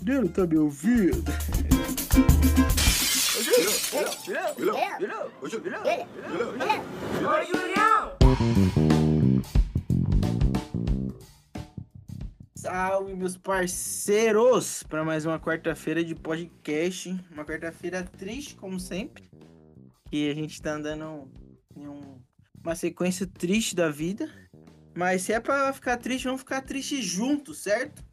Adriano, tá me ouvindo? Salve, meus parceiros, para mais uma quarta-feira de podcast. Uma quarta-feira triste, como sempre. E a gente tá andando em um- uma sequência triste da vida. Mas se é pra ficar triste, vamos ficar tristes juntos, certo?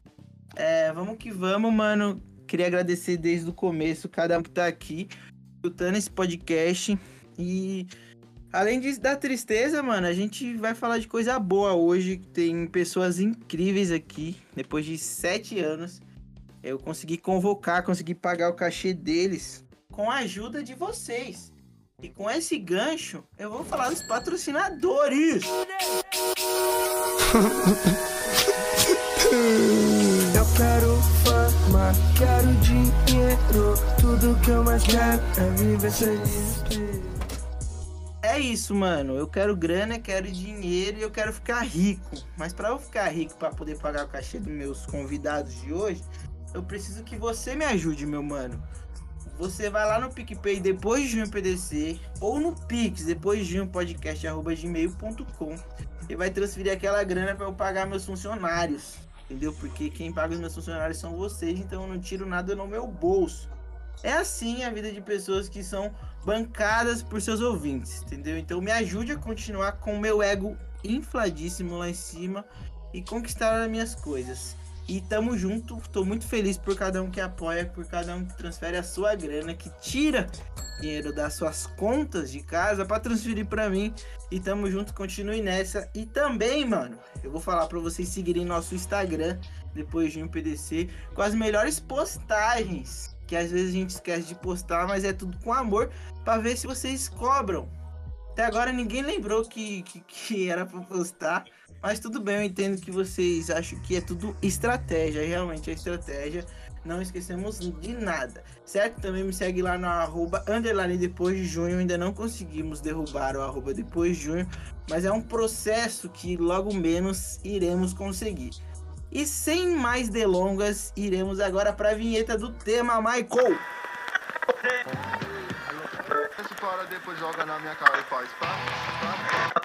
É, vamos que vamos, mano. Queria agradecer desde o começo cada um que tá aqui, escutando esse podcast. E além disso, da tristeza, mano, a gente vai falar de coisa boa hoje. Tem pessoas incríveis aqui. Depois de sete anos, eu consegui convocar, consegui pagar o cachê deles com a ajuda de vocês. E com esse gancho, eu vou falar dos patrocinadores. Eu quero fama, quero dinheiro. Tudo que eu mais quero é viver feliz. É isso, mano. Eu quero grana, quero dinheiro e eu quero ficar rico. Mas pra eu ficar rico, pra poder pagar o cachê dos meus convidados de hoje, eu preciso que você me ajude, meu mano. Você vai lá no PicPay depois de junho PDC ou no Pix depois de junho podcast arroba gmail.com e vai transferir aquela grana pra eu pagar meus funcionários. Entendeu? Porque quem paga os meus funcionários são vocês, então eu não tiro nada no meu bolso. É assim a vida de pessoas que são bancadas por seus ouvintes, entendeu? Então me ajude a continuar com meu ego infladíssimo lá em cima e conquistar as minhas coisas. E tamo junto, tô muito feliz por cada um que apoia, por cada um que transfere a sua grana, que tira dinheiro das suas contas de casa para transferir para mim. E tamo junto, continue nessa. E também, mano, eu vou falar para vocês seguirem nosso Instagram depois de um PDC com as melhores postagens que às vezes a gente esquece de postar, mas é tudo com amor para ver se vocês cobram. Até agora ninguém lembrou que, que, que era para postar, mas tudo bem, eu entendo que vocês acham que é tudo estratégia, realmente é estratégia. Não esquecemos de nada, certo? Também me segue lá no arroba underline depois de junho. Ainda não conseguimos derrubar o arroba depois de junho, mas é um processo que logo menos iremos conseguir. E sem mais delongas, iremos agora para a vinheta do tema, Michael. Esse depois joga na minha cara e faz pá, pá. Sabe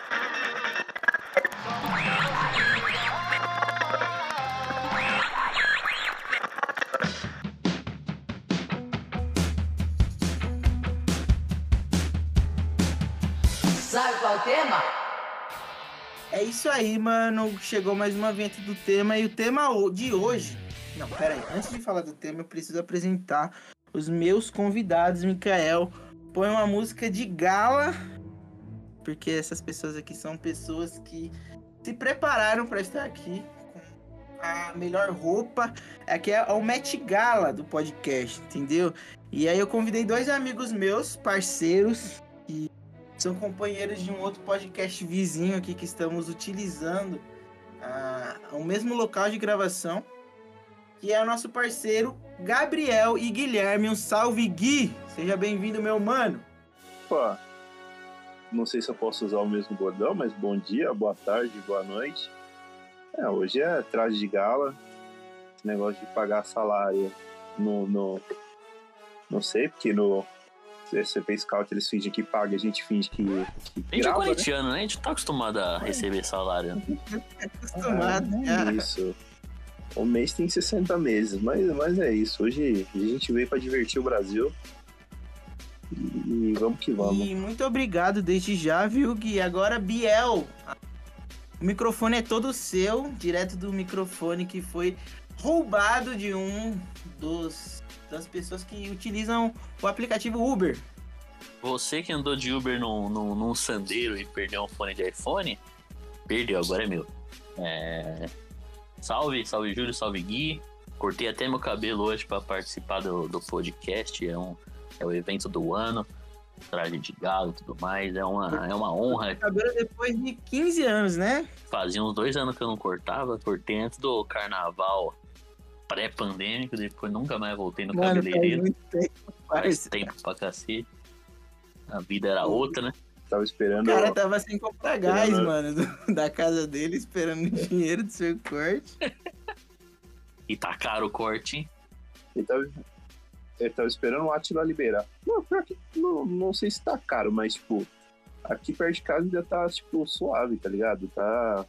É isso aí, mano. Chegou mais uma vinheta do tema e o tema de hoje. Não, pera aí. Antes de falar do tema, eu preciso apresentar os meus convidados, Mikael. Põe uma música de gala, porque essas pessoas aqui são pessoas que se prepararam para estar aqui com a melhor roupa. Aqui é o Met Gala do podcast, entendeu? E aí eu convidei dois amigos meus, parceiros, que são companheiros de um outro podcast vizinho aqui que estamos utilizando ah, o mesmo local de gravação, que é o nosso parceiro Gabriel e Guilherme. Um salve, Gui! Seja bem-vindo, meu mano. Opa, não sei se eu posso usar o mesmo bordão, mas bom dia, boa tarde, boa noite. É, hoje é traje de gala, negócio de pagar salário no. no não sei, porque no CP Scout eles fingem que paga, a gente finge que, que A gente é grava, né? corintiano, né? A gente tá acostumado a receber salário. Acostumado. Ah, é isso. O mês tem 60 meses, mas, mas é isso. Hoje a gente veio para divertir o Brasil. E vamos que vamos. E muito obrigado desde já, viu, Gui? Agora, Biel. O microfone é todo seu, direto do microfone que foi roubado de um dos das pessoas que utilizam o aplicativo Uber. Você que andou de Uber num, num, num sandeiro e perdeu um fone de iPhone, perdeu, agora é meu. É... Salve, salve Júlio, salve Gui. Cortei até meu cabelo hoje pra participar do, do podcast. É, um, é o evento do ano. Traje de galo e tudo mais. É uma, é uma honra. Cabelo depois de 15 anos, né? Fazia uns dois anos que eu não cortava. Cortei antes do carnaval pré-pandêmico. Depois nunca mais voltei no Mano, faz cabeleireiro. muito tempo. Faz tempo pra cacete. A vida era outra, né? Tava O esperando. cara tava sem comprar gás, Esperando- mano, do- da casa dele, esperando o dinheiro do seu corte. E tá caro o corte, hein? Ele tava, ele tava esperando o Atila liberar. Não, pior que não, não sei se tá caro, mas, tipo, aqui perto de casa ainda tá, tipo, suave, tá ligado? Tá.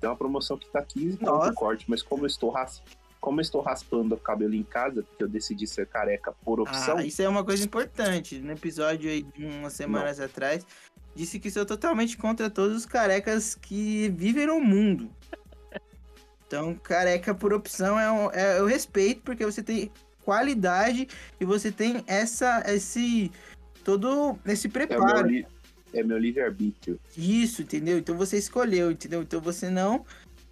Tem uma promoção que tá 15 conto Nossa. o corte, mas como eu estou ras... como eu estou raspando o cabelo em casa, porque eu decidi ser careca por opção, Ah, isso é uma coisa importante. No episódio aí de umas semanas atrás, disse que sou totalmente contra todos os carecas que vivem no mundo. Então, careca por opção é, um, é eu respeito, porque você tem qualidade e você tem essa, esse, todo esse é, o meu, preparo. li... é meu livre-arbítrio. Isso, entendeu? Então você escolheu, entendeu? Então você não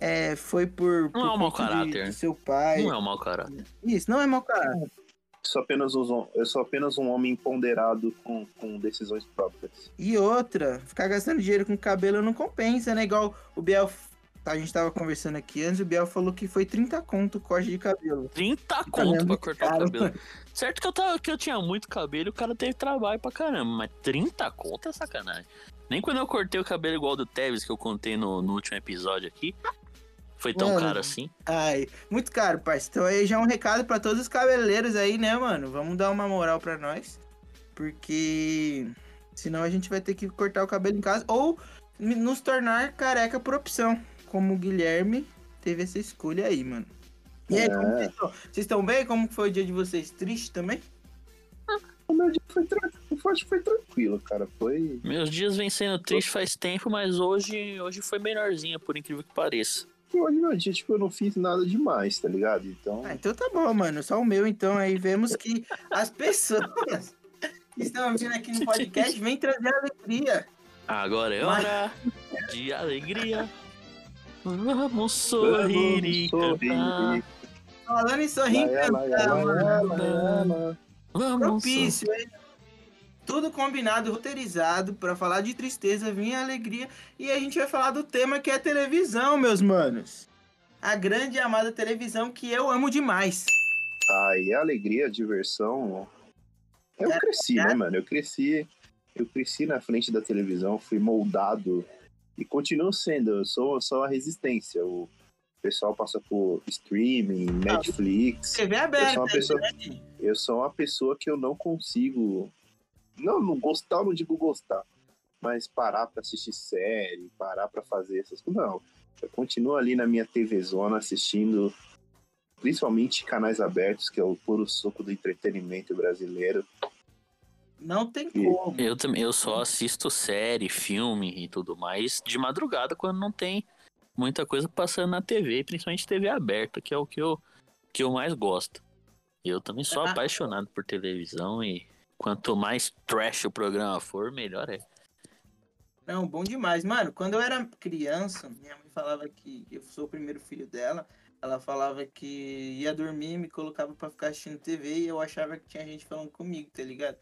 é, foi por, por Não é um mau conta de- caráter. do seu pai. Não é um mau caráter. Isso, não é mau caráter. Sou apenas um, eu sou apenas um homem ponderado com, com decisões próprias. E outra, ficar gastando dinheiro com cabelo não compensa, né? Igual o Biel. A gente tava conversando aqui antes, o Biel falou que foi 30 conto o corte de cabelo. 30 conto pra cortar caro, o cabelo. Certo que eu, tava, que eu tinha muito cabelo e o cara teve trabalho pra caramba, mas 30 conto é sacanagem. Nem quando eu cortei o cabelo igual do Tevez, que eu contei no, no último episódio aqui, foi tão Mano. caro assim. Ai, muito caro, parceiro. Então aí já é um recado pra todos os cabeleireiros aí, né, mano? Vamos dar uma moral pra nós. Porque senão a gente vai ter que cortar o cabelo em casa ou nos tornar careca por opção. Como o Guilherme teve essa escolha aí, mano. E aí, como É. vocês estão? Vocês estão bem? Como foi o dia de vocês? Triste também? O meu dia foi, que foi tranquilo, cara. Foi. Meus dias vêm sendo triste faz tempo, mas hoje, hoje foi melhorzinha, por incrível que pareça. Hoje meu dia, tipo, eu não fiz nada demais, tá ligado? Então. Ah, então tá bom, mano. Só o meu, então. Aí vemos que as pessoas que estão vindo aqui no podcast vêm trazer alegria. Agora é Mas- hora de alegria. Vamos sorrir e Vamos cantar. Falando em sorrir e cantar, mano. Vamos Propício, hein? Tudo combinado, roteirizado pra falar de tristeza, vir alegria. E a gente vai falar do tema que é televisão, meus manos. A grande e amada televisão que eu amo demais. Aí, alegria, diversão. Eu cresci, né, mano? Eu cresci. Eu cresci na frente da televisão, fui moldado e continuo sendo. Eu sou, sou a resistência. O pessoal passa por streaming, Netflix. TV Eu aberta, sou uma pessoa, né? eu sou uma pessoa que eu não consigo. Não, não gostar, eu não digo gostar. Mas parar pra assistir série, parar pra fazer essas coisas. Não. Eu continuo ali na minha TV Zona assistindo, principalmente canais abertos, que é o puro suco do entretenimento brasileiro. Não tem E- como. Eu também, eu só assisto série, filme e tudo mais de madrugada quando não tem muita coisa passando na TV, principalmente TV aberta, que é o que eu, que eu mais gosto. Eu também sou Ah. apaixonado por televisão e quanto mais trash o programa for, melhor é. Não, bom demais. Mano, quando eu era criança, minha mãe falava que eu sou o primeiro filho dela. Ela falava que ia dormir, me colocava pra ficar assistindo TV e eu achava que tinha gente falando comigo, tá ligado?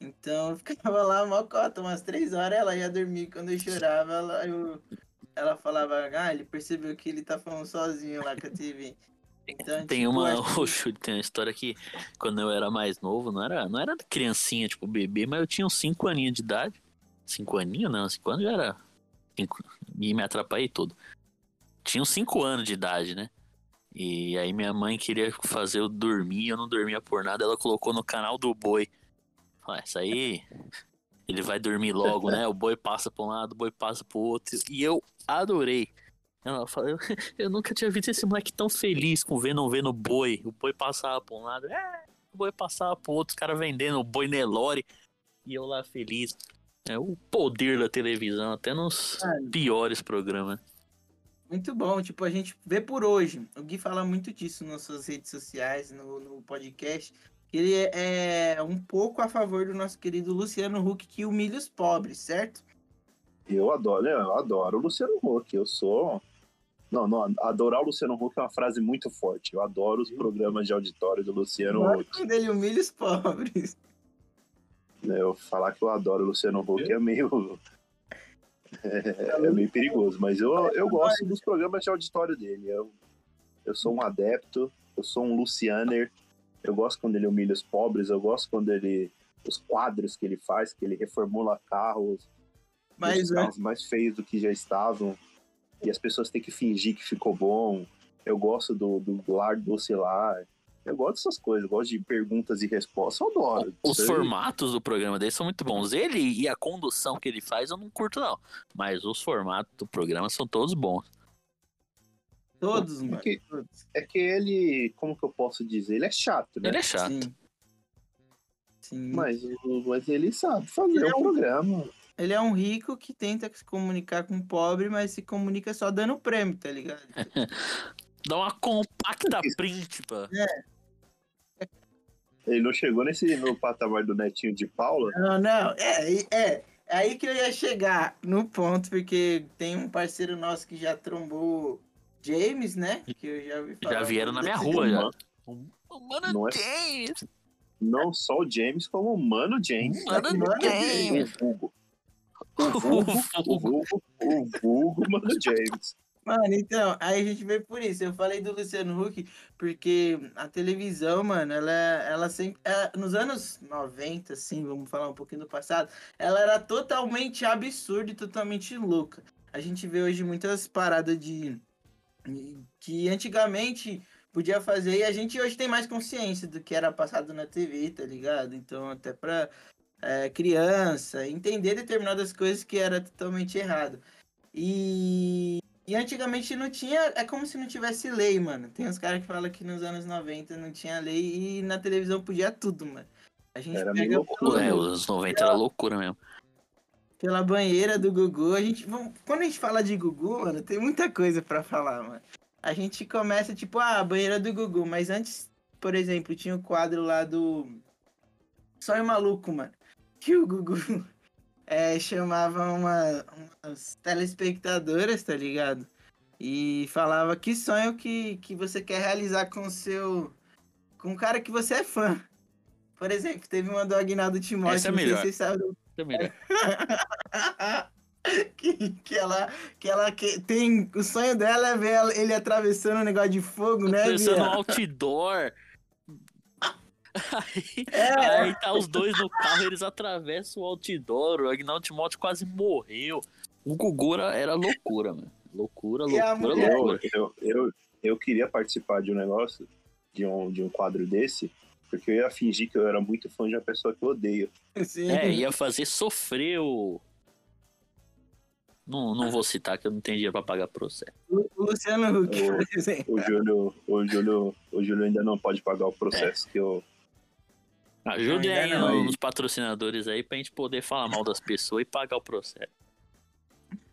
Então eu ficava lá mocota, umas três horas, ela ia dormir. Quando eu chorava, ela, eu- ela falava, ah, ele percebeu que ele tá falando sozinho lá com a TV. Então, Tem tipo, uma, ô, Júlio, tem uma história que quando eu era mais novo, não era, não era criancinha, tipo bebê, mas eu tinha uns 5 aninhos de idade. 5 aninhos, não, 5 anos já era. cinco- E me atrapalhei todo. Tinha uns 5 anos de idade, né? E aí minha mãe queria fazer eu dormir, eu não dormia por nada, ela colocou no canal do boi. Ah, isso aí. Ele vai dormir logo, né? O boi passa pra um lado, o boi passa pro outro. E eu adorei. Ela fala, eu, eu nunca tinha visto esse moleque tão feliz com vendo vendo boi. O boi passava pra um lado, é, o boi passava pro outro, os caras vendendo o boi Nelore. E eu lá feliz. É o poder da televisão, até nos piores programas. Muito bom, tipo, a gente vê por hoje. O Gui fala muito disso nas suas redes sociais, no, no podcast. que Ele é, é um pouco a favor do nosso querido Luciano Huck, que humilha os pobres, certo? Eu adoro, eu adoro o Luciano Huck. Eu sou. Não, não, adorar o Luciano Huck é uma frase muito forte. Eu adoro os programas de auditório do Luciano Huck. Quando ele humilha os pobres. né? Eu falar que eu adoro o Luciano Huck é meio. É, é meio perigoso, mas eu, eu gosto dos programas de auditório dele. Eu, eu sou um adepto, eu sou um Lucianer. Eu gosto quando ele humilha os pobres, eu gosto quando ele. Os quadros que ele faz, que ele reformula carros, Mas os ó, carros mais feios do que já estavam. E as pessoas têm que fingir que ficou bom. Eu gosto do, do lar doce lá. Eu gosto dessas coisas, eu gosto de perguntas e respostas, eu adoro. Os aí- formatos do programa dele são muito bons. Ele e a condução que ele faz eu não curto, não. Mas os formatos do programa são todos bons. Todos, mano. que- Todos. É que ele, como que eu posso dizer? Ele é chato, né? Ele é chato. Sim. Sim. Mas, mas ele sabe fazer é o um- programa. Ele é um rico que tenta se comunicar com o pobre, mas se comunica só dando prêmio, tá ligado? Dá uma compacta print, pô. Ele não chegou nesse no patamar do netinho de Paula. Não, não, é, é, é aí que eu ia chegar no ponto, porque tem um parceiro nosso que já trombou James, né? Que eu já vi falar. Já vieram na minha rua, já. Mano, Mano, Não é- James! Não só o James, como o Mano James. Mano Mano James! O vulgo. O vulgo, o vulgo, o vulgo Mano James. Mano, então, aí a gente veio por isso. Eu falei do Luciano Huck porque a televisão, mano, ela, ela sempre. ela- nos anos 90, assim, vamos falar um pouquinho do passado, ela era totalmente absurda e totalmente louca. A gente vê hoje muitas paradas de. que antigamente podia fazer e a gente hoje tem mais consciência do que era passado na TV, tá ligado? Então, até pra é, criança entender determinadas coisas que era totalmente errado. E e antigamente não tinha. É como se não tivesse lei, mano. Tem uns caras que falam que nos anos 90 não tinha lei e na televisão podia tudo, mano. A gente Era pega loucura, É, os anos 90 era loucura mesmo. pela banheira do Gugu. A gente. vamos- Quando a gente fala de Gugu, mano, tem muita coisa pra falar, mano. A gente começa, tipo, ah, a banheira do Gugu. Mas antes, por exemplo, tinha o quadro lá do. Sonho Maluco, mano. Que o Gugu é, chamava uma, umas telespectadoras, tá ligado? E falava que sonho que, que você quer realizar com o seu. com o cara que você é fã. Por exemplo, teve uma do Aguinaldo Timóteo, Essa é melhor. vocês sabem Tá melhor. que, que ela, que ela que, tem. O sonho dela é ver ele atravessando um negócio de fogo, né? No Bia? outdoor. Aí, É. aí tá os dois no carro, eles atravessam o outdoor. O Agnaldo Timóteo quase morreu. O Gugu era, era loucura, mano. Loucura, loucura, mulher? Eu, loucura. eu, eu, eu queria participar de um negócio, de um, de um quadro desse, porque eu ia fingir que eu era muito fã de uma pessoa que eu odeio. Sim. É, ia fazer sofrer o. Não, não vou citar que eu não tenho dinheiro pra pagar processo. O o Luciano Huck, exemplo. O Júlio, o Júlio, o Júlio ainda não pode pagar o processo que eu. Ajudem ainda aí nos patrocinadores aí pra gente poder falar mal das pessoas e pagar o processo.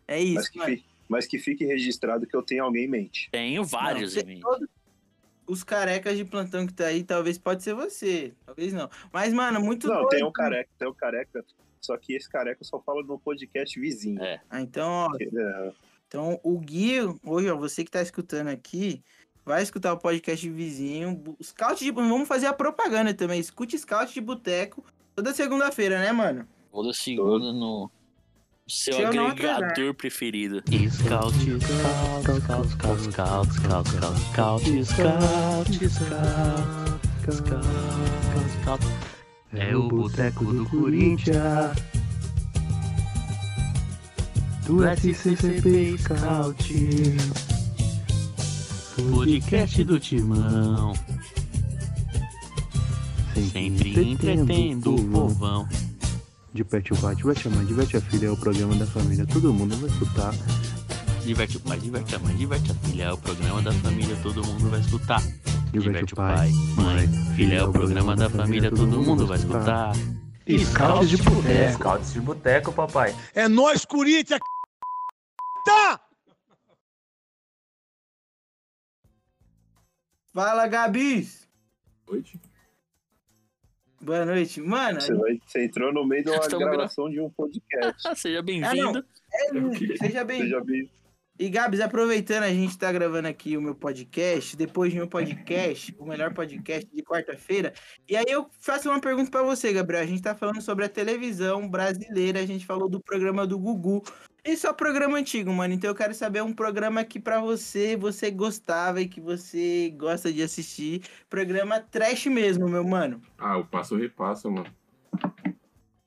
É Mas isso, que, mano. fique, mas que fique registrado que eu tenho alguém em mente. Tenho vários Não, em mim. todos Os carecas de plantão que tá aí, talvez pode ser você. Talvez não. Mas, mano, muito Não, doido. tem um careca, tem um careca. Só que esse careca só fala no podcast vizinho. É. Ah, então, ó, É, Então, o Gui, hoje, ó, você que tá escutando aqui, vai escutar o podcast vizinho. Scout de. Vamos fazer a propaganda também. Escute Scout de Boteco toda segunda-feira, né, mano? Toda segunda no seu Se agregador preferido. Scout, scout, scout, scout, scout, scout, scout, scout, scout, scout, scout, scout. É o boteco do Corinthians. Do SCCP Scout. Podcast do Timão. Sempre entretendo o povão. Diverte o pai, diverte a mãe, diverte a filha, é o programa da família, todo mundo vai escutar. Diverte o pai, diverte a mãe, diverte a filha. É o programa da família, todo mundo vai escutar. Diverte o pai, mãe, filha. É o programa da família, todo mundo vai escutar. Scouts de boteco. Scouts de boteco, papai. É nós, Corinthians! Tá! Fala, Gabis! Noite. Boa noite. Mano, Você, vai- você entrou no meio de uma gravação de um podcast. Seja Ah, bem-vindo. não. é, seja bem. Você já viu? E Gabs, aproveitando, a gente tá gravando aqui o meu podcast, depois do meu podcast, o melhor podcast de quarta-feira. E aí eu faço uma pergunta pra você, Gabriel. A gente tá falando sobre a televisão brasileira, a gente falou do programa do Gugu. E só programa antigo, mano. Então eu quero saber um programa que pra você, você gostava e que você gosta de assistir. Programa trash mesmo, meu mano. Ah, o passo repassa, mano.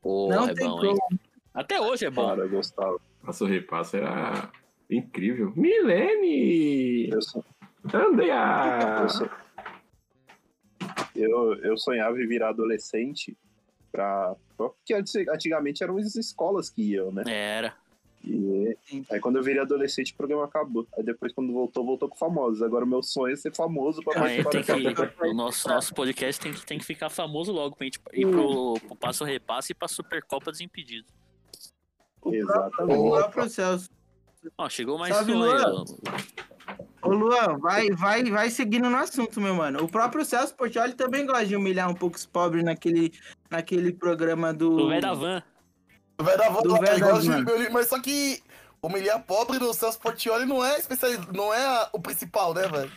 Pô, Não é tem bom, hein? como. Até hoje é bom. Cara, eu gostava. Passo repassa era incrível. Milene! Eu só, Andrea! Eu, so- eu, eu sonhava em virar adolescente pra. Porque antigamente eram as escolas que iam, né? Era. E aí quando eu virei adolescente o programa acabou. Aí depois quando voltou, voltou com famosos. Agora o meu sonho é ser famoso pra tem da que, o nosso, nosso podcast tem que, tem que ficar famoso logo pra gente ir pro, pro Passo Repasse e pra Supercopa Desimpedidos. O Exatamente. próprio Celso. Ó, chegou mais Salve, aí, ó. Ô Luan, vai, vai, vai seguindo no assunto, meu mano. O próprio Celso Portioli também gosta de humilhar um pouco os pobres naquele, naquele programa do. Do velho da van. Vai dar volta Do lá, velho igual das o mãos. Júlio, mas só que humilhar pobre do Celso Portioli não é especial, não é a- o principal, né, velho?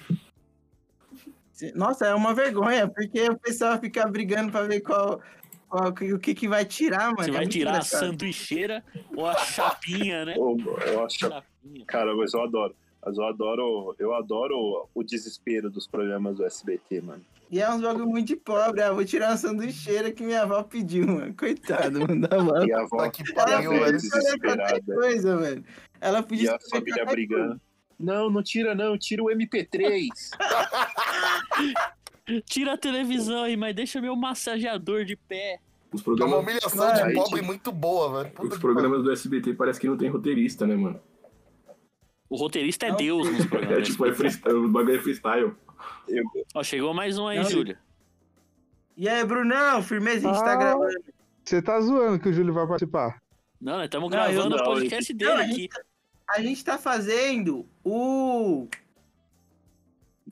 Nossa, é uma vergonha, porque o pessoal fica brigando pra ver qual, qual- o que, que vai tirar, mano. Você É vai muito tirar a sanduicheira ou a chapinha, né? Eu, eu acho Chapinha. Cara, mas eu adoro. Mas eu adoro, eu adoro o desespero dos programas do SBT, mano. E é uns bagulho muito de pobre. Ah, vou tirar uma sanduicheira que minha avó pediu, mano. Coitado, mano, da avó. E a avó, Tá que e a pariu, Ela podia escolher qualquer desesperada. coisa, velho. Ela E podia a escolher família brigando. Não, não tira não, tira o MP3. Tira a televisão aí, mas deixa meu massageador de pé. Os É uma programas, humilhação de pobre gente. muito boa, velho. Puta os programas do SBT parece que não tem roteirista, né, mano? O roteirista é Não. Deus nos É programas. tipo, é freestyle, o bagulho é freestyle. Eu, Ó, chegou mais um aí, Não. Júlio. E aí, Brunão, firmeza, a gente tá Ah. gravando. Você tá zoando que o Júlio vai participar? Não, nós estamos Não, gravando o não, podcast Não, dele a aqui. gente, a gente tá fazendo o.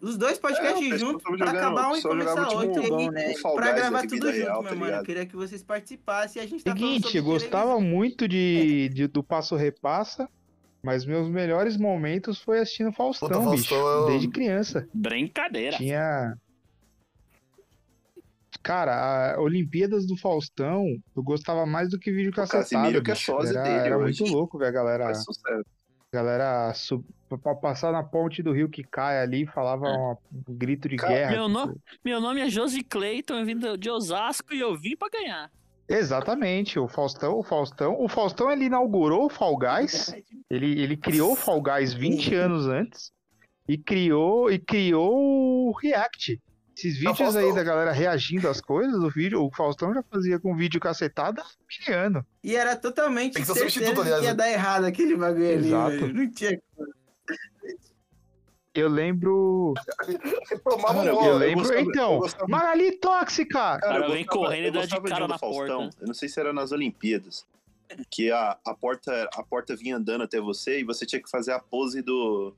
Os dois podcasts É, o juntos pra jogando- acabar um e começar outro. bom, né? o pra gravar tudo vida junto, real, meu tá mano. Eu queria que vocês participassem e a gente tá Seguinte, sobre gostava televisão. muito de, de- do Passo Repassa, mas meus melhores momentos foi assistindo Faustão, Puta, bicho. Faustão é o- Desde criança. Brincadeira. Tinha. Cara, a Olimpíadas do Faustão, eu gostava mais do que vídeo cacetado. Casimiro que é sósia Era, dele era hoje. muito louco ver a galera, faz sucesso. Galera sub... pra passar na ponte do rio que cai ali, falava É. um grito de Cara, guerra. Meu, tipo. no- meu nome é Josi Clayton, eu vim de Osasco e eu vim pra ganhar. Exatamente, o Faustão, o Faustão, o Faustão ele inaugurou o Fall Guys, ele, ele criou o Fall Guys 20 anos antes e criou e criou o React. Esses vídeos aí da galera reagindo às coisas, o vídeo, o Faustão já fazia com vídeo cacetado há mil anos. E era totalmente Tem que ser certeza que ia dar errado aquele bagulho Exato. ali, velho. Não tinha Eu lembro, Cara, eu ó, lembro, gostava- eu então, gostava- Magali Tóxica! Cara, cara eu vem correndo e eu dá de cara um na Faustão. porta. Eu não sei se era nas Olimpíadas. Que a, a, porta, a porta vinha andando até você e você tinha que fazer a pose do.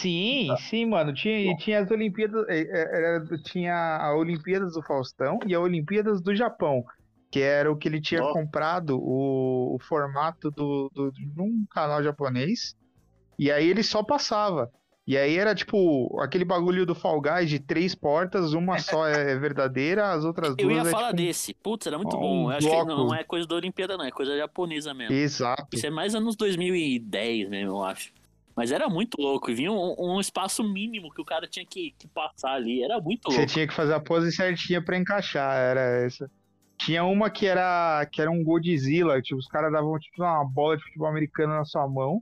Sim, sim, mano. Tinha, tinha as Olimpíadas. é, é, era- tinha a Olimpíadas do Faustão e a Olimpíadas do Japão. Que era o que ele tinha comprado, o, o formato do, do, de um canal japonês. E aí ele só passava. E aí era tipo aquele bagulho do Fall Guys de três portas, uma só é verdadeira, as outras Eu duas ia é falar tipo... desse. Putz, era muito um bom. Eu acho que não, bloco. não é coisa da Olimpíada, não. É coisa japonesa mesmo. Exato. Isso é mais anos 2010 mesmo, eu acho. Mas era muito louco. E vinha um, um espaço mínimo que o cara tinha que, que passar ali. Era muito Você louco. tinha que fazer a pose certinha pra encaixar, era essa. Tinha uma que era que era um Godzilla, tipo, os caras davam tipo uma bola de futebol americano na sua mão,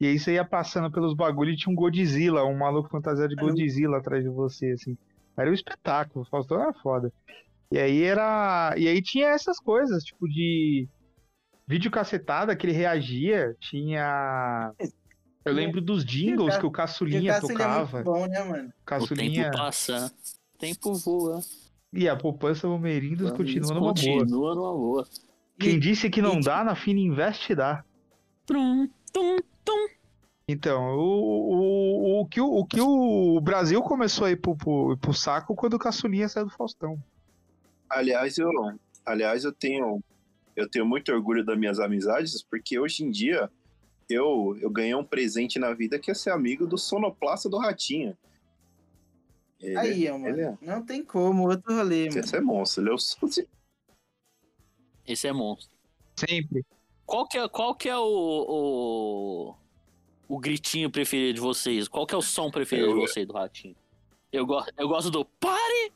e aí você ia passando pelos bagulhos e tinha um Godzilla, um maluco fantasiado de Godzilla atrás de você, assim. Era um espetáculo, o Faustão era foda. E aí era. E aí tinha essas coisas, tipo, de vídeo cacetada que ele reagia, tinha. Eu lembro dos jingles que o Porque o Caçulinha é tocava. bom, né, mano? O Caçulinha. tempo passa, o tempo voa. E a poupança Palmeirindos continua numa boa. Continua numa boa. Quem disse que não e- dá, na fina investe dá. Trum, tum, tum. Então, o, o, o, que, o, o que o Brasil começou a ir pro, pro, pro saco quando o Caçulinha saiu do Faustão. Aliás, eu, aliás, eu tenho. Eu tenho muito orgulho das minhas amizades, porque hoje em dia eu, eu ganhei um presente na vida que é ser amigo do sonoplasta do Ratinho. Ele, Aí, ó, mano. é- Não tem como, outro rolê, mano. Esse é monstro, ele é o. Esse é monstro. Sempre. Qual que é, qual que é o, o, o gritinho preferido de vocês? Qual que é o som preferido Eu- de vocês do Ratinho? Eu, go eu gosto do pare!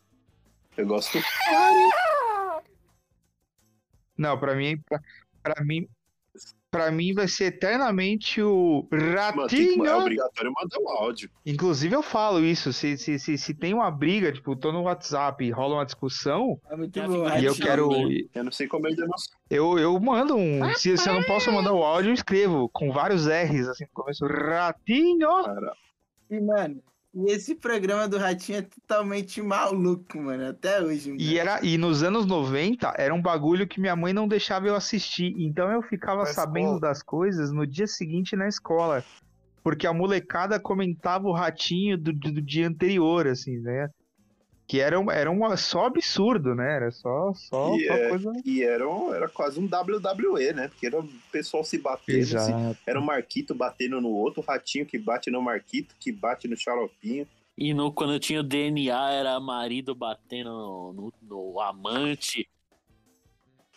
Eu gosto. Não, pra mim, pra, pra mim, pra mim vai ser eternamente o Mano, tem que, é Ratinho. obrigatório mandar um áudio. Inclusive eu falo isso, se, se, se, se tem uma briga, tipo, tô no WhatsApp e rola uma discussão, É muito Já bom. e eu Ratinho, quero. Eu não sei como não Eu, eu mando um. Se, se eu não posso mandar o áudio, eu escrevo com vários R's assim no começo. Ratinho! Cara, E, mano, e esse programa do Ratinho é totalmente maluco, mano. Até hoje, mano. E, era, e nos anos 90 era um bagulho que minha mãe não deixava eu assistir. Então eu ficava Na sabendo escola. das coisas no dia seguinte na escola. Porque a molecada comentava o ratinho do, do, do dia anterior, assim, né? Que era, um- era um, só absurdo, né? Era só, só, E só é- coisa. E era, um- era quase um WWE, né? Porque era o pessoal se batendo. se- Exato. era o Marquito batendo no outro, o Ratinho que bate no Marquito, que bate no Xaropinho. E no, quando tinha o DNA, era marido batendo no, no- no amante.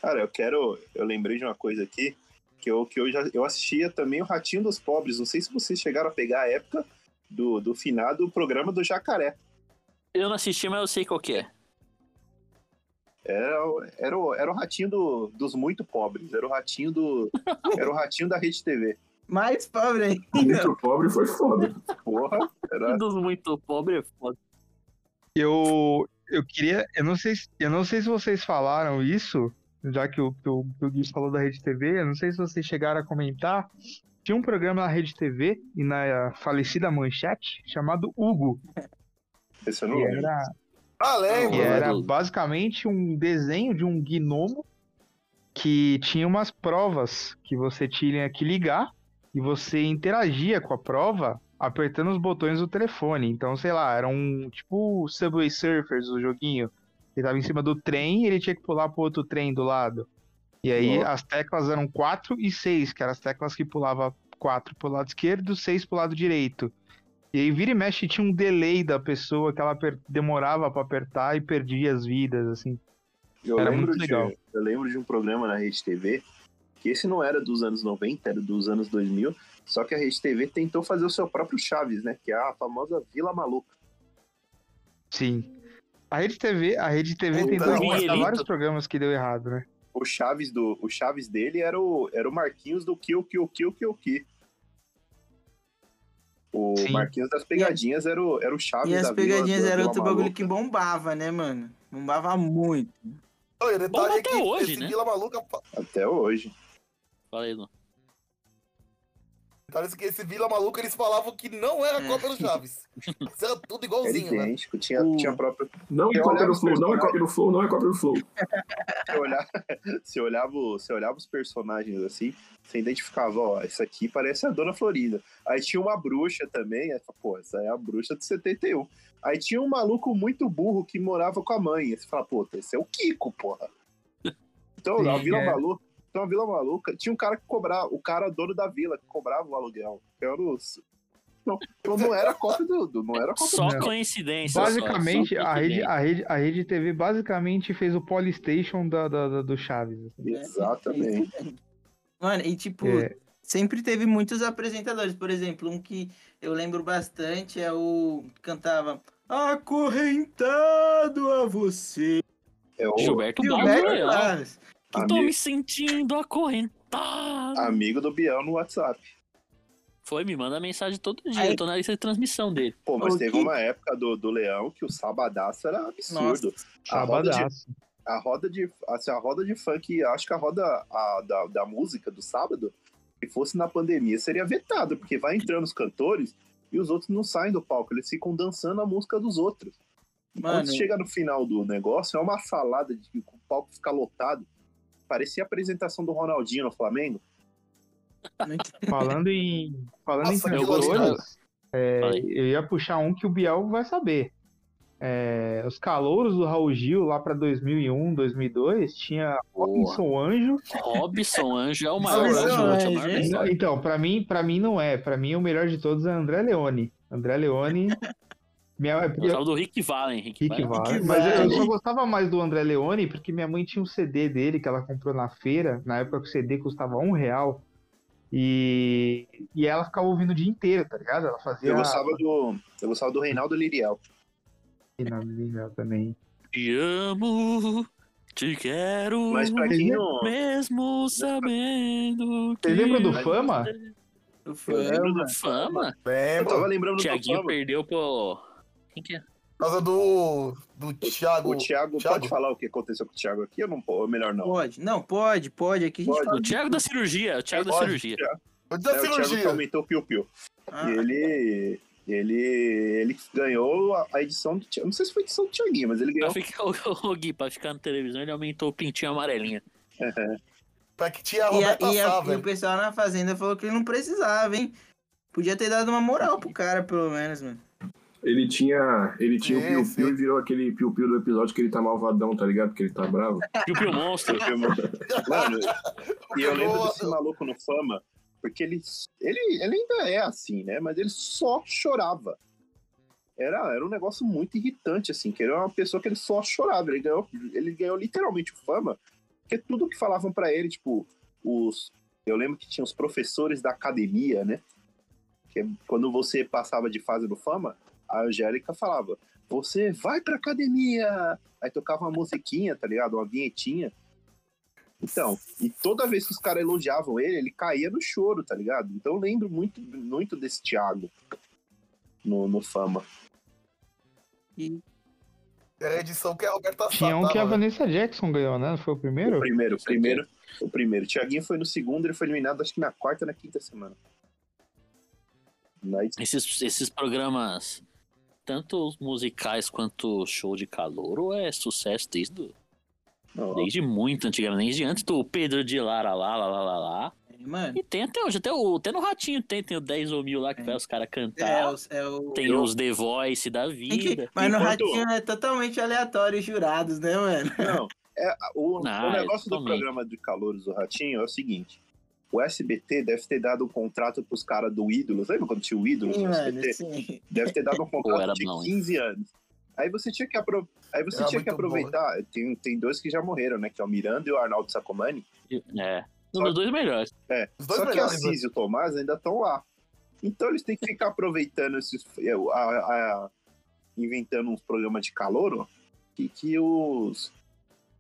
Cara, eu quero. Eu lembrei de uma coisa aqui, que eu, que eu já eu assistia também o Ratinho dos Pobres. Não sei se vocês chegaram a pegar a época do, do finado programa do Jacaré. Eu não assisti, mas eu sei qual que é. Era, o- era, o, era o ratinho do- dos muito pobres. Era o ratinho do. Era o ratinho da Rede TV. Mais pobre ainda. Muito pobre foi foda. Porra, era. Dos muito pobres é foda. Eu, eu queria. Eu não, sei, se- eu não sei se vocês falaram isso, já que o, que o, que o Gui falou da Rede TV. Eu não sei se vocês chegaram a comentar. Tinha um programa na Rede TV e na falecida Manchete chamado Hugo. Esse eu não Que lembro. era, Ah, lembro. era basicamente um desenho de um gnomo que tinha umas provas que você tinha que ligar e você interagia com a prova apertando os botões do telefone. Então, sei lá, era um tipo Subway Surfers, o joguinho. Ele tava em cima do trem e ele tinha que pular pro outro trem do lado. E aí Nossa. as teclas eram 4 e 6, que eram as teclas que pulava 4 pro lado esquerdo, 6 pro lado direito. E aí vira e mexe tinha um delay da pessoa que ela demorava pra apertar e perdia as vidas, assim. Eu Era lembro muito de, legal. Eu lembro de um programa na Rede TV, que esse não era dos anos 90, era dos anos 2000, só que a Rede TV tentou fazer o seu próprio Chaves, né? Que é a famosa Vila Maluca. Sim. A Rede TV, a Rede TV tentou Miguelito. vários programas que deu errado, né? O Chaves, do, o Chaves dele era o, era o Marquinhos do Kill, Kill, Kill, Kill, Kill. O Sim. Marquinhos das pegadinhas era o, era o Chaves E as Vila- pegadinhas Vila outro bagulho Maluca. que bombava, né, mano? Bombava muito. Não, e o Bom, detalhe é até que hoje, esse né? Vila Maluca. Até hoje. Fala aí, Lu. Parece que esse Vila Maluca eles falavam que não era É. cópia do Chaves. Isso era tudo igualzinho, né? idêntico, tinha, O- tinha a própria. Não é cópia olhava do Flow, não é cópia do Flow, não é cópia do Flow. Você olhava, você, olhava, você olhava os personagens assim, você identificava, ó, essa aqui parece a Dona Florinda. Aí tinha uma bruxa também, aí, fala, pô, essa é a bruxa de 71. Aí tinha um maluco muito burro que morava com a mãe. Aí você fala, pô, esse é o Kiko, porra. Então, a Sim, Vila é. Maluca. Então, a Vila Maluca tinha um cara que cobrava, o cara dono da vila, que cobrava o aluguel. Que era os. Não, não era cópia do. do- não era cópia Só Não. coincidência. só, Basicamente, só a rede, a, rede, a rede TV basicamente fez o Polystation da, da, da- do Chaves. assim. do. Exatamente. Mano, e tipo, É. sempre teve muitos apresentadores. Por exemplo, um que eu lembro bastante é o que cantava Acorrentado a você. É o Gilberto Gilberto Barros. Que tô amigo, me sentindo acorrentado. amigo do Biel no WhatsApp. Foi, me manda mensagem todo dia. Aí- Eu tô na lista de transmissão dele. Pô, mas O teve que- uma época do, do Leão que o sabadaço era absurdo. A roda, de, Sabadaço. a roda de assim, a roda de funk, acho que a roda a, da, da música do sábado, se fosse na pandemia, seria vetado, porque vai entrando os cantores e os outros não saem do palco, eles ficam dançando a música dos outros. Mano. quando chega no final do negócio, é uma salada de que o palco fica lotado. Parecia a apresentação do Ronaldinho no Flamengo. Falando em, falando Nossa, em loucura. é, eu ia puxar um que o Biel vai saber. É, os calouros do Raul Gil lá pra 2001, 2002, tinha Robinson Anjo. Robson Anjo é o maior Robinson anjo, é o Anjo, história. Então, pra mim, pra mim não é. Pra mim o melhor de todos é André Leone. André Leone. Minha, Eu eu, gostava do Rick Valen. Rick, Rick Valen. Mas eu- eu só gostava mais do André Leone porque minha mãe tinha um CD dele que ela comprou na feira. Na época que o CD custava um real. E, e ela ficava ouvindo o dia inteiro, tá ligado? Ela fazia. Eu gostava do, eu gostava do Reinaldo Liriel. Na Liga também. Te amo, Te quero. Mas pra quem não. Mesmo sabendo. Vocês lembram do que- Fama? Eu lembro fama. do Fama. Eu Lembra? tava lembrando do Tiaguinho Fama. perdeu pro. Quem que é? Por causa do. Do Thiago. O Thiago, Thiago? pode falar o que aconteceu com o Thiago aqui? Eu não posso, melhor não. Pode. Não, pode, pode. Aqui a gente Pode. fala O Thiago da cirurgia. O Thiago da Pode. cirurgia. O da É, o Thiago que cirurgia. aumentou o piu-piu. Ah, E ele, ele, ele ganhou a, a edição do Thiago. Não sei se foi a edição do Thiaguinho, mas ele Pra ganhou. ficar, o, o Gui, pra ficar na televisão, ele aumentou o pintinho amarelinha. Pra que tinha a E, a- Roberta e a- Sá, e o pessoal na fazenda falou que ele não precisava, hein? Podia ter dado uma moral pro cara, pelo menos, mano. Ele tinha, ele tinha Sim, o piu-piu e virou aquele piu-piu do episódio que ele tá malvadão, tá ligado? Porque ele tá bravo. Piu-piu monstro. Mano, e eu lembro desse maluco no Fama, porque ele, ele, ele ainda é assim, né? Mas ele só chorava. Era, era um negócio muito irritante, assim, que ele era uma pessoa que ele só chorava. Ele ganhou, ele ganhou literalmente o Fama, porque tudo que falavam pra ele, tipo, os. Eu lembro que tinha os professores da academia, né? Que quando você passava de fase no Fama, a Angélica falava: Você vai pra academia! Aí tocava uma musiquinha, tá ligado? Uma vinhetinha. Então, e toda vez que os caras elogiavam ele, ele caía no choro, tá ligado? Então eu lembro muito, muito desse Thiago no, no Fama. E Era a edição que a Roberta Tinha um que a né? Vanessa Jackson ganhou, né? Foi o primeiro? O primeiro, o primeiro, o primeiro. O Thiaguinho foi no segundo, ele foi eliminado acho que na quarta na quinta semana. Na Esses, esses programas, tanto os musicais quanto o show de calor, é sucesso desde, o- Não, desde muito antigamente, desde antes do Pedro de Lara lá, lá, lá, lá, lá. É, mano, E tem até hoje, até, o, até no Ratinho tem, tem o 10 ou mil lá que É. faz os caras é, cantar. o- é o. Tem eu- os The Voice da que- vida. Mas no Enquanto- Ratinho é totalmente aleatório os jurados, né, mano? Não, é, o, Não, o negócio do totalmente. programa de calouros do Ratinho é o seguinte. O SBT deve ter dado um contrato pros caras do Ídolos. Lembra quando tinha o Ídolos Sim, no SBT? sim. Deve ter dado um contrato era de bom, hein? 15 anos. Aí você tinha que, apro... Aí você Era tinha que bom, aproveitar. Tem, tem dois que já morreram, né? Que é o Miranda e o Arnaldo Sacomani. É. Um dos dois melhores. É. Os dois Só que a melhores, né? Cis e o Tomás ainda estão lá. Então eles têm que ficar aproveitando esses. é, a- a- inventando uns programas de calor, ó, que, que os.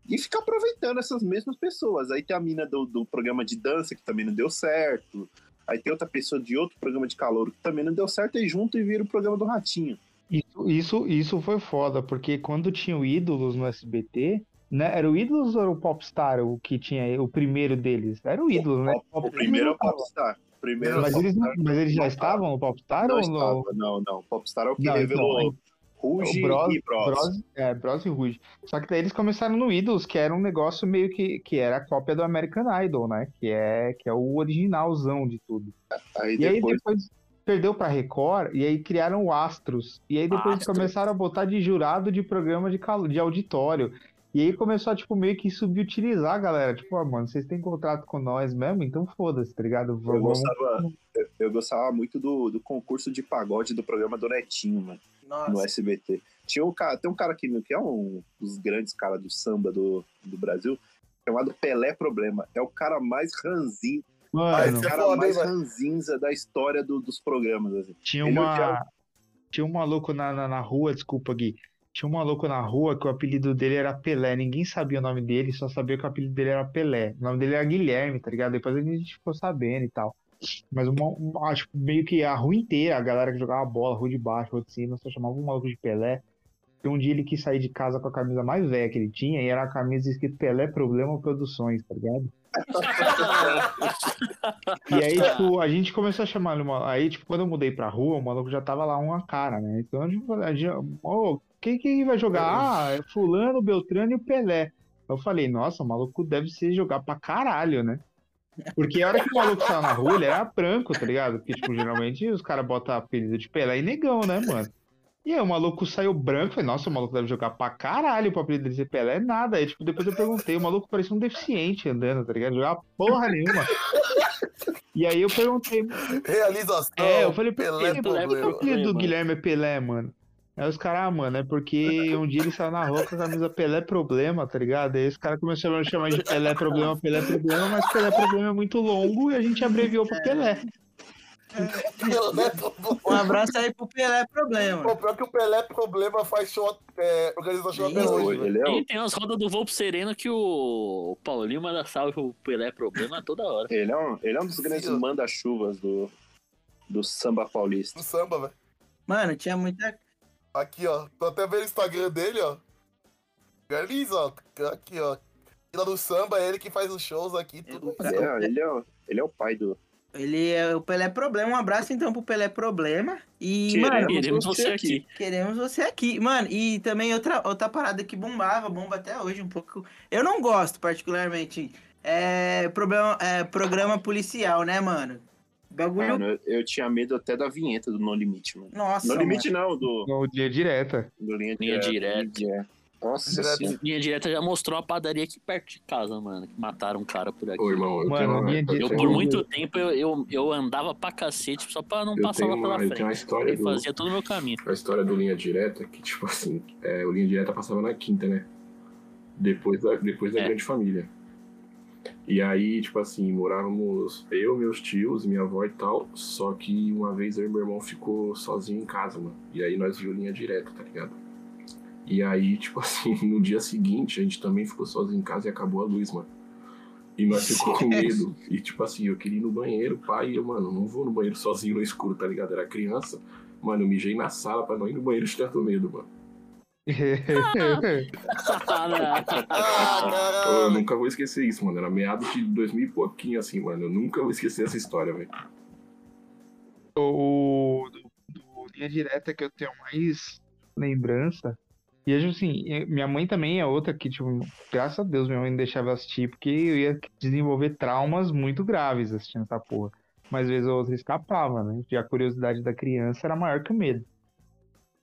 E ficar aproveitando essas mesmas pessoas. Aí tem a mina do, do programa de dança que também não deu certo. Aí tem outra pessoa de outro programa de calor que também não deu certo e junto e vira o programa do Ratinho. Isso, isso, isso foi foda, porque quando tinha o Ídolos no SBT, né? Era o Ídolos ou era o Popstar o que tinha o primeiro deles? Era o Ídolos, né? O primeiro é o Popstar. O Primeiro é o Mas eles, Popstar. mas eles já estavam no Popstar Não ou estava, não? não, não. Popstar é o que Não, revelou então, Ruge e Bros. Bros, é, Bros e Ruge. Só que daí eles começaram no Idols, que era um negócio meio que, que era a cópia do American Idol, né? Que é, que é o originalzão de tudo. Aí E aí depois depois perdeu pra Record e aí criaram o Astros. E aí depois Astros. começaram a botar de jurado de programa de, calo- de auditório. E aí começou a, tipo, meio que subutilizar a galera. Tipo, ó, mano, vocês têm contrato com nós mesmo? Então foda-se, tá ligado? Eu Vamos- gostava, eu, eu gostava muito do, do concurso de pagode do programa do Netinho, mano, no Nossa. SBT. Tinha um cara, tem um cara aqui que é um dos grandes caras do samba do, do Brasil, chamado Pelé Problema. É o cara mais ranzinho, Ah, é Mano, o é cara foda, mais ranzinza da história do- dos programas. Assim. Tinha Ele uma. odiava- Tinha um maluco na, na, na rua, desculpa, Gui. Tinha um maluco na rua que o apelido dele era Pelé. Ninguém sabia o nome dele, só sabia que o apelido dele era Pelé. O nome dele era Guilherme, tá ligado? Depois a gente ficou sabendo e tal. Mas uma, um- acho que meio que a rua inteira, a galera que jogava bola, rua de baixo, rua de cima, só chamava um maluco de Pelé. E um dia ele quis sair de casa com a camisa mais velha que ele tinha, e era a camisa escrito Pelé Problema Produções, tá ligado? E aí, tipo, a gente começou a chamar ele. uma- Aí, tipo, quando eu mudei pra rua, o maluco já tava lá uma cara, né? Então a gente falou, a gente, ô, quem que vai jogar? Ah, é Fulano, Beltrano e o Pelé. Eu falei, nossa, o maluco deve ser jogar pra caralho, né? Porque a hora que o maluco saiu na rua, ele era branco, tá ligado? Porque, tipo, geralmente os caras botam apelido de Pelé e negão, né, mano? E aí o maluco saiu branco, falei, nossa, o maluco deve jogar pra caralho pro apelido dele ser Pelé, nada. Aí, tipo, depois eu perguntei, o maluco parecia um deficiente andando, tá ligado? Jogava porra nenhuma. E aí eu perguntei, Realização. é, eu falei, Pelé por que problema. o apelido do. Guilherme é Pelé, mano? Aí os caras, ah, mano, é porque um dia ele saiu na rua com a camisa Pelé Problema, tá ligado? Aí os caras começaram a chamar de Pelé Problema, Pelé Problema, mas Pelé Problema é muito longo e a gente abreviou pra Pelé. Um abraço aí pro Pelé Problema. Pô, pior que o Pelé problema faz show, é, organiza show até hoje. Ele é, o, E tem as rodas do Volpo Sereno que o Paulinho manda salve pro Pelé Problema toda hora. ele é um, ele é um dos grandes manda-chuvas do, do samba paulista. Do samba, velho. Mano, tinha muita. Aqui, ó. Tô até vendo o Instagram dele, ó. Garliza, ó. Aqui, ó. Lá do samba, é ele que faz os shows aqui, tudo. Ele é, ele é, o- ele é o pai do. Ele é o Pelé Problema. Um abraço então pro Pelé Problema. E, Queremos mano, Queremos você aqui. queremos você aqui. Mano, e também outra, outra parada que bombava, bomba até hoje um pouco. Eu não gosto, particularmente. É, problema, é programa policial, né, mano? Bagulho. Mano, eu, eu tinha medo até da vinheta do No Limite, mano. Nossa. No Limite mano. não, do, No dia direta. do Linha, Linha Direta. Direta. Linha- Nossa senhora. Linha direta já mostrou a padaria aqui perto de casa, mano. Que mataram um cara por aqui. Ô, irmão, eu Mano, uma, linha eu Eu, por muito tempo, eu, eu, eu andava pra cacete só pra não Eu passar lá pela uma- eu frente. tenho uma história E do- fazia todo o meu caminho. A história do Linha Direta, que tipo assim, é, o Linha Direta passava na quinta, né? Depois da, depois da É. grande família. E aí, tipo assim, morávamos eu, meus tios, minha avó e tal. Só que uma vez eu e meu irmão ficou sozinho em casa, mano. E aí nós viu Linha Direta, tá ligado? E aí, tipo assim, no dia seguinte a gente também ficou sozinho em casa e acabou a luz, mano. E nós ficou com medo. E tipo assim, eu queria ir no banheiro, pai, e eu, mano, não vou no banheiro sozinho no escuro, tá ligado? Era criança. Mano, eu mijei na sala pra não ir no banheiro de tanto medo, mano. Ah, Eu nunca vou esquecer isso, mano. Era meados de 2000 e pouquinho, assim, mano. Eu nunca vou esquecer essa história, velho. o do, do linha direta que eu tenho mais lembrança. E eu, assim, minha mãe também é outra que, tipo, graças a Deus minha mãe não deixava eu assistir, porque eu ia desenvolver traumas muito graves assistindo essa porra. Mas às vezes outra escapava, né? E a curiosidade da criança era maior que o medo.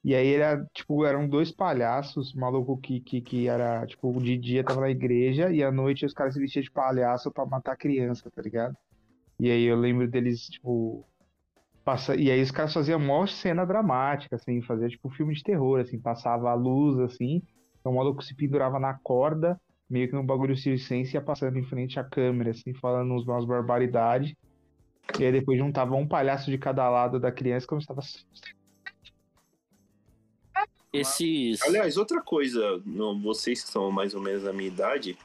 E aí era, tipo, eram dois palhaços, maluco que, que, que era, tipo, de dia tava na igreja e à noite os caras se vestiam de palhaço pra matar criança, tá ligado? E aí eu lembro deles, tipo, Passa... E aí os caras faziam mó cena dramática, assim, fazia tipo filme de terror, assim, passava a luz, assim, então o maluco se pendurava na corda, meio que num bagulho circense, ia passando em frente à câmera, assim, falando umas barbaridades. E aí depois juntava um palhaço de cada lado da criança e começava a... Esses. Aliás, outra coisa, vocês que são mais ou menos da minha idade,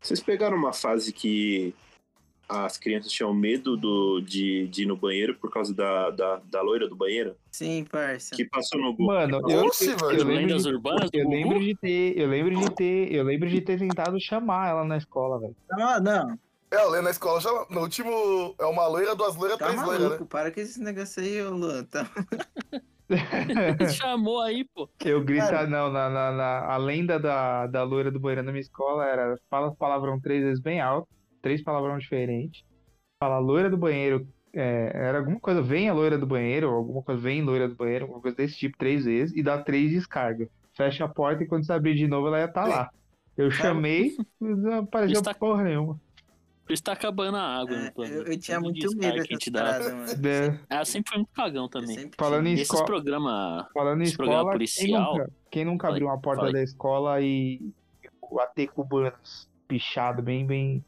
vocês pegaram uma fase que as crianças tinham medo do, de, de ir no banheiro por causa da, da, da loira do banheiro? Sim, parça. Que passou no Google. Mano, eu, eu, velho. lembro Lendas de, urbanas eu lembro de ter, eu lembro de ter, eu lembro de ter tentado chamar ela na escola, velho. Não, não. É, eu lembro na escola já. No último. É uma loira, duas loiras, Tá três loiras, né? Para com esse negócio aí, ô Luan. Tá... Chamou aí, pô. Eu grita, Cara. não, na, na, na- a lenda da, da loira do banheiro na minha escola era fala palavrão três vezes bem alto, três palavrão diferentes. Fala loira do banheiro, é, era alguma coisa, vem a loira do banheiro, ou alguma coisa, vem loira do banheiro, alguma coisa desse tipo, três vezes, e dá três descargas. Fecha a porta e quando você abrir de novo ela ia estar lá. Eu chamei, não apareceu Está- porra nenhuma. Por isso tá acabando a água É, no planeta. eu, eu tinha muito medo que a dessas paradas, mano. É, Ela sempre foi muito cagão também. sempre Falando em escola, programas. falando em esse programa escola, quem policial- nunca, quem nunca abriu uma porta da escola e o AT cubanos pichado bem, bem,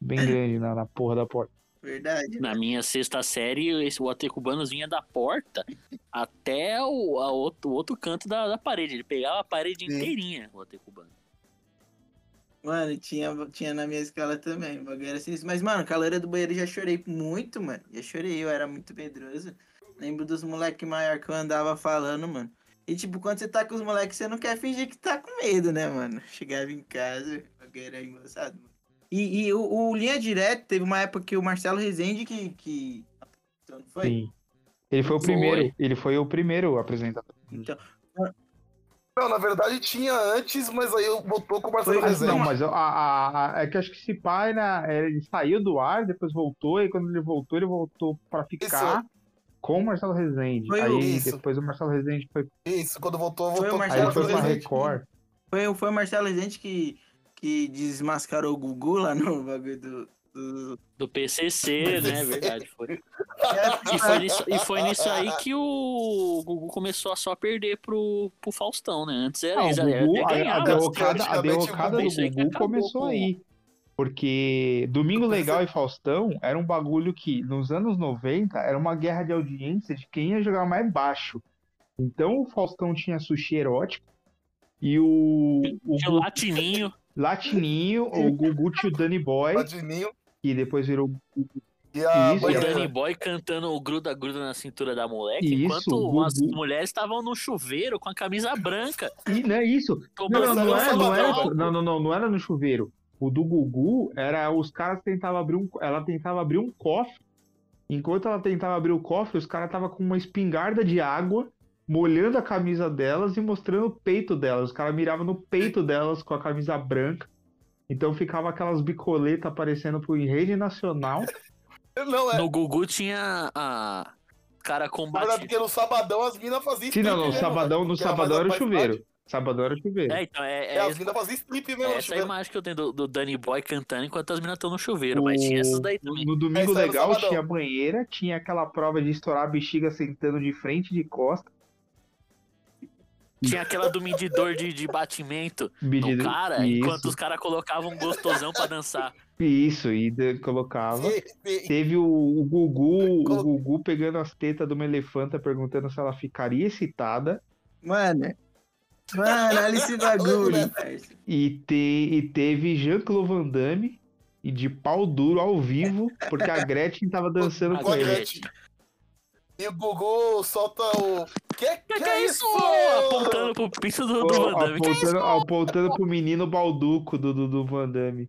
bem grande na, na porra da porta. Verdade. Na minha sexta série, esse, o AT Cubanos vinha da porta até o, a outro, o outro canto da, da parede. Ele pegava a parede Sim. inteirinha, o AT Cubano. Mano, tinha, tinha na minha escola também. o bagulho era assim. Mas, mano, caloura do banheiro já chorei muito, mano. Já chorei, eu era muito medroso. Lembro dos moleques maior que eu andava falando, mano. E, tipo, quando você tá com os moleques, você não quer fingir que tá com medo, né, mano? Chegava em casa, o bagulho era engraçado, mano. E, e o, o Linha Direto, teve uma época que o Marcelo Rezende que... que... Então, foi? Sim. Ele foi o Foi. primeiro, ele foi o primeiro apresentador. Então, Não, na verdade tinha antes, mas aí eu botou com o Marcelo Foi- Rezende. Não, mas a, a- a- é que acho que esse pai, né, ele saiu do ar, depois voltou, e quando ele voltou, ele voltou pra ficar com o Marcelo Rezende. Foi aí isso. depois o Marcelo Rezende foi, Isso, quando voltou, Foi o voltou. aí Marcelo ele foi pra. Record. Foi, foi o Marcelo Rezende que, que desmascarou o Gugu lá no bagulho do... do... PCC, né? Verdade, foi. É, E foi, nisso, e foi nisso aí que o Gugu começou a só perder pro, pro Faustão, né? Antes era isso, era- Gugu, até a, a ganhava. derrocada, a derrocada do Gugu acabou começou com- aí. Porque Domingo Legal e Faustão era um bagulho que, nos anos 90, era uma guerra de audiência de quem ia jogar mais baixo. Então o Faustão tinha sushi erótico e o, o Tinha o Latininho. Latininho, o Gugu tinha o Danny Boy, Ladininho que depois virou e a Isso, banheira. Danny Boy cantando o gruda gruda na cintura da moleque, Isso, enquanto Gugu. mulheres estavam no chuveiro com a camisa branca. E não é isso. Não, não, não, é, não, era, não, não, não, não era no chuveiro. O do Gugu era os caras tentavam abrir um, ela tentava abrir um cofre. Enquanto ela tentava abrir o cofre, os caras estavam com uma espingarda de água, molhando a camisa delas e mostrando o peito delas. Os caras miravam no peito delas com a camisa branca. Então ficava aquelas bicoletas aparecendo pro em rede nacional. Não, é. No Gugu tinha a cara Na verdade, combate. porque no sabadão as minas faziam Sim, não, no mesmo, sabadão, velho. no era sabadão era o chuveiro. tarde. Sabadão era o chuveiro. É, então é, É, é, as minas faziam strip mesmo. essa é a chuveiro. imagem que eu tenho do, do Danny Boy cantando enquanto as meninas estão no chuveiro, mas tinha essas daí também. No domingo era legal tinha banheira, tinha aquela prova de estourar a bexiga sentando de frente e de costa. Tinha aquela do medidor de, de batimento no cara, isso, enquanto os caras colocavam um gostosão pra dançar. Isso, e de- colocava. Sim, sim. Teve o, o Gugu, o Gugu pegando as tetas de uma elefanta perguntando se ela ficaria excitada. Mano. Mano, olha esse bagulho. E, te, e teve Jean-Claude Van Damme e de pau duro ao vivo, porque a Gretchen tava dançando A com ele. E o Gugu solta o. Que que, Que, que é isso? Apontando pro pinto do, do Van Damme. Que é isso? Apontando, apontando pro menino balduco do, do, do Van Damme.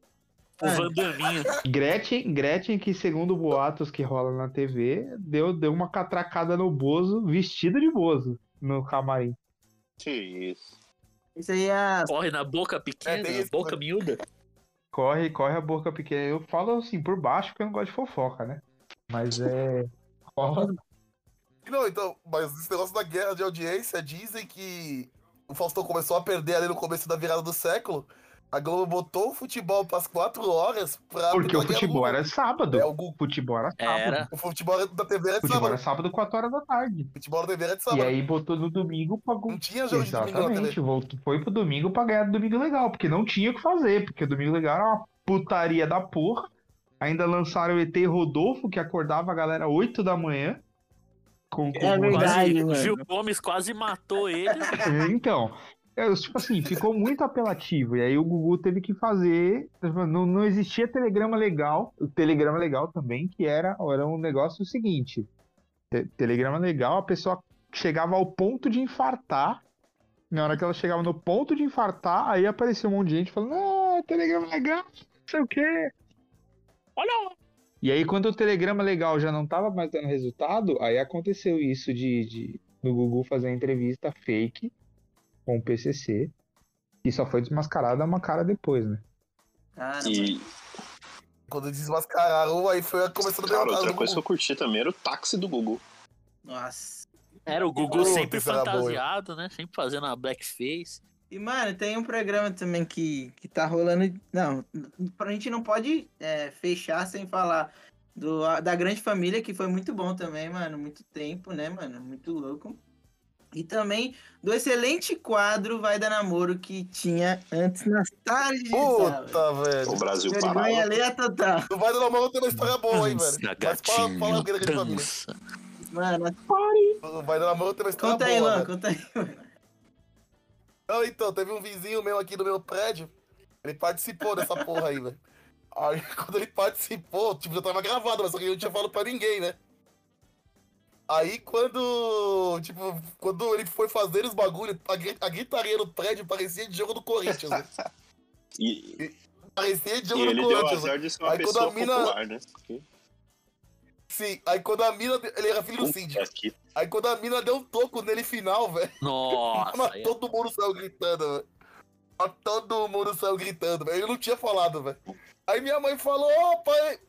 O Van Daminho. Gretchen, Gretchen, que segundo boatos que rola na TV, deu, deu uma catracada no Bozo, vestida de Bozo, no camarim. Que isso. Isso aí é a Corre na boca pequena, É, isso, boca mano. miúda. Corre, corre a boca pequena. Eu falo assim, por baixo, porque eu não gosto de fofoca, né? Mas é. rola- Não, então, mas esse negócio da guerra de audiência, dizem que o Faustão começou a perder ali no começo da virada do século. A Globo botou o futebol pras quatro horas pra. Porque o pra guerra futebol era sábado. É, o. Futebol era sábado. Era. O futebol da TV era O de futebol era sábado. sábado, 4 horas da tarde. O futebol da TV era de E sábado. aí botou no domingo pra. Não tinha jogo de domingo na TV. Exatamente, voltou, foi pro domingo pra ganhar do domingo legal, porque não tinha o que fazer, porque o domingo legal era uma putaria da porra. Ainda lançaram o ET Rodolfo, que acordava a galera 8 da manhã. Com, com- É verdade. Quase, Gil Gomes quase matou ele. Então, é, tipo assim, ficou muito apelativo. E aí o Gugu teve que fazer. Não, não existia telegrama legal. O telegrama legal também, que era, era um negócio seguinte: te- telegrama legal, a pessoa chegava ao ponto de infartar. Na hora que ela chegava no ponto de infartar, aí apareceu um monte de gente falando: Ah, telegrama legal, não sei o quê. Olha! E aí, quando o telegrama legal já não tava mais dando resultado, aí aconteceu isso de, de do Gugu fazer a entrevista fake com o PCC, e só foi desmascarada uma cara depois, né? Cara, E, Quando desmascararam, aí foi começando a cara, outra coisa que eu curti também era o táxi do Gugu. Nossa. Era o Gugu sempre fantasiado, né? Sempre fazendo a blackface. E, mano, tem um programa também que, que tá rolando. Não, a gente não pode é, fechar sem falar do, da Grande Família, que foi muito bom também, mano. Muito tempo, né, mano? Muito louco. E também do excelente quadro Vai Dar Namoro que tinha antes nas tardes. Puta, velho. O Brasil Vergonha parava. alheia total. O Vai do Namoro tem uma história boa, hein, velho. Mas fala, fala alguém da grande família. Mano, O Vai do Namoro tem uma história conta aí, boa, Luan, velho. conta aí, mano. Não, então, teve um vizinho meu aqui do meu prédio. Ele participou dessa porra aí, velho. Aí, quando ele participou, tipo, já tava gravado, mas só que eu não tinha falado pra ninguém, né? Aí, quando, tipo, quando ele foi fazer os bagulhos, a, a gritaria no prédio parecia de jogo do Corinthians, né? E, Parecia de e jogo do deu Corinthians. né? azar de ser uma Aí, quando pessoa a mina- popular, né? Porque, Sim, aí quando a mina. Ele era filho do puta síndico. que- Aí quando a mina deu um toco nele final, velho. Nossa, Mas aí- todo mundo saiu gritando, velho. Mas Todo mundo saiu gritando, velho. Ele não tinha falado, velho. Aí minha mãe falou, ó, pai.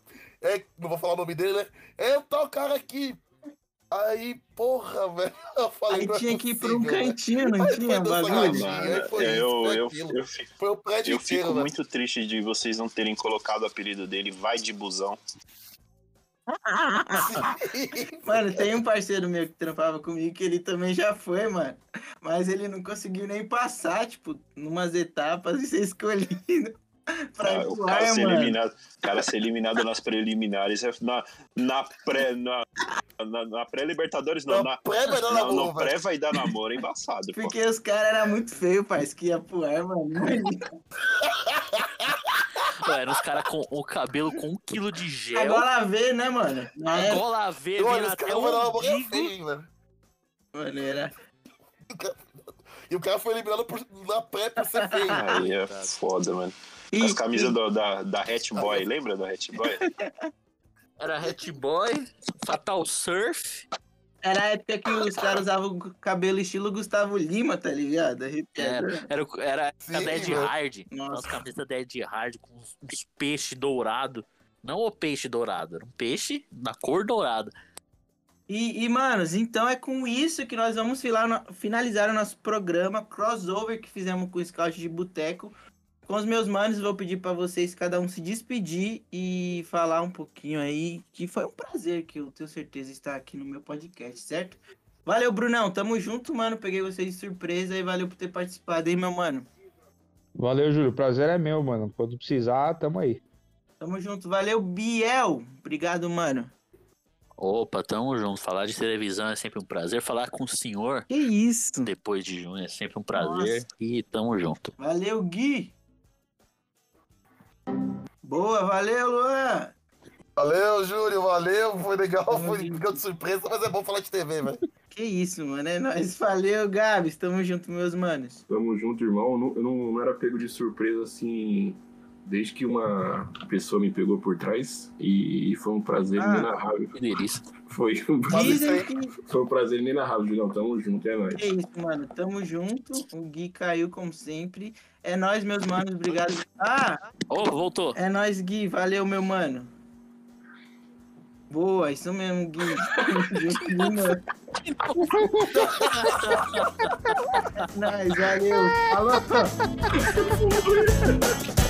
É, não vou falar o nome dele, né? É o tal cara aqui. Aí, porra, velho. Eu falei, Aí é tinha que ir pra um possível, cantinho, não Aí tinha bagulho? foi é, isso, eu, foi eu, eu fico, Foi o prédio eu inteiro, fico velho. muito triste de vocês não terem colocado o apelido dele Vai de Busão. Mano, tem um parceiro meu que trampava comigo que ele também já foi, mano. Mas ele não conseguiu nem passar, tipo, numas etapas e ser escolhido. pra Ah, o cara ser eliminado, o cara ser eliminado nas preliminares é na, na pré na, na, na pré-libertadores não, Na pré vai dar na- namoro, velho. pré vai dar namoro embaçado, pô. Porque os caras eram muito feios, parceiro, que ia pro ar, mano. Pô, eram os caras com o cabelo com um quilo de gel. Agora vê, né, mano? Na A época, gola V Olha, os até caras é feio, velho. mano, era... E o cara foi eliminado por, na pré por ser feio. Aí é foda, mano. E- As camisas do- da, da Hat Boy, lembra da Hat Boy? Era Hat Boy, Fatal Surf. Era a época que os caras usavam o cabelo estilo Gustavo Lima, tá ligado? Arrepiado. Era, era, era Sim, a Dead mano. Hard. Nossa. As camisetas Dead Hard com uns, uns peixes dourados. Não o peixe dourado, era um peixe da cor dourada. E, e, manos, então é com isso que nós vamos finalizar o nosso programa crossover que fizemos com o Scout de Boteco. Com os meus manos, vou pedir pra vocês cada um se despedir e falar um pouquinho aí, que foi um prazer que eu tenho certeza estar aqui no meu podcast, certo? Valeu, Brunão, tamo junto, mano. Peguei vocês de surpresa e valeu por ter participado, hein, meu mano. Valeu, Júlio. Prazer é meu, mano. Quando precisar, tamo aí. Tamo junto, valeu, Biel. Obrigado, mano. Opa, tamo junto. Falar de televisão é sempre um prazer. Falar com o senhor Que isso? depois de junho é sempre um prazer. Nossa. E tamo junto. Valeu, Gui. Boa, valeu, Luan. Valeu, Júlio, valeu. Foi legal, foi ficou de surpresa, mas é bom falar de TV, velho. Que isso, mano. É nóis. Valeu, Gabs. Tamo junto, meus manos. Tamo junto, irmão. Eu não, eu não era pego de surpresa assim, desde que uma pessoa me pegou por trás. E foi um prazer Ah. inenarrável. Que delícia. Foi um, que. foi um prazer inenarrável, Julião. Tamo junto, é nóis. Que isso, mano. Tamo junto. O Gui caiu, como sempre. É nóis, meus manos. Obrigado. Ah, Ô, voltou. é nóis, Gui. Valeu, meu mano. Boa, isso mesmo, Gui. Nós, valeu. Falou.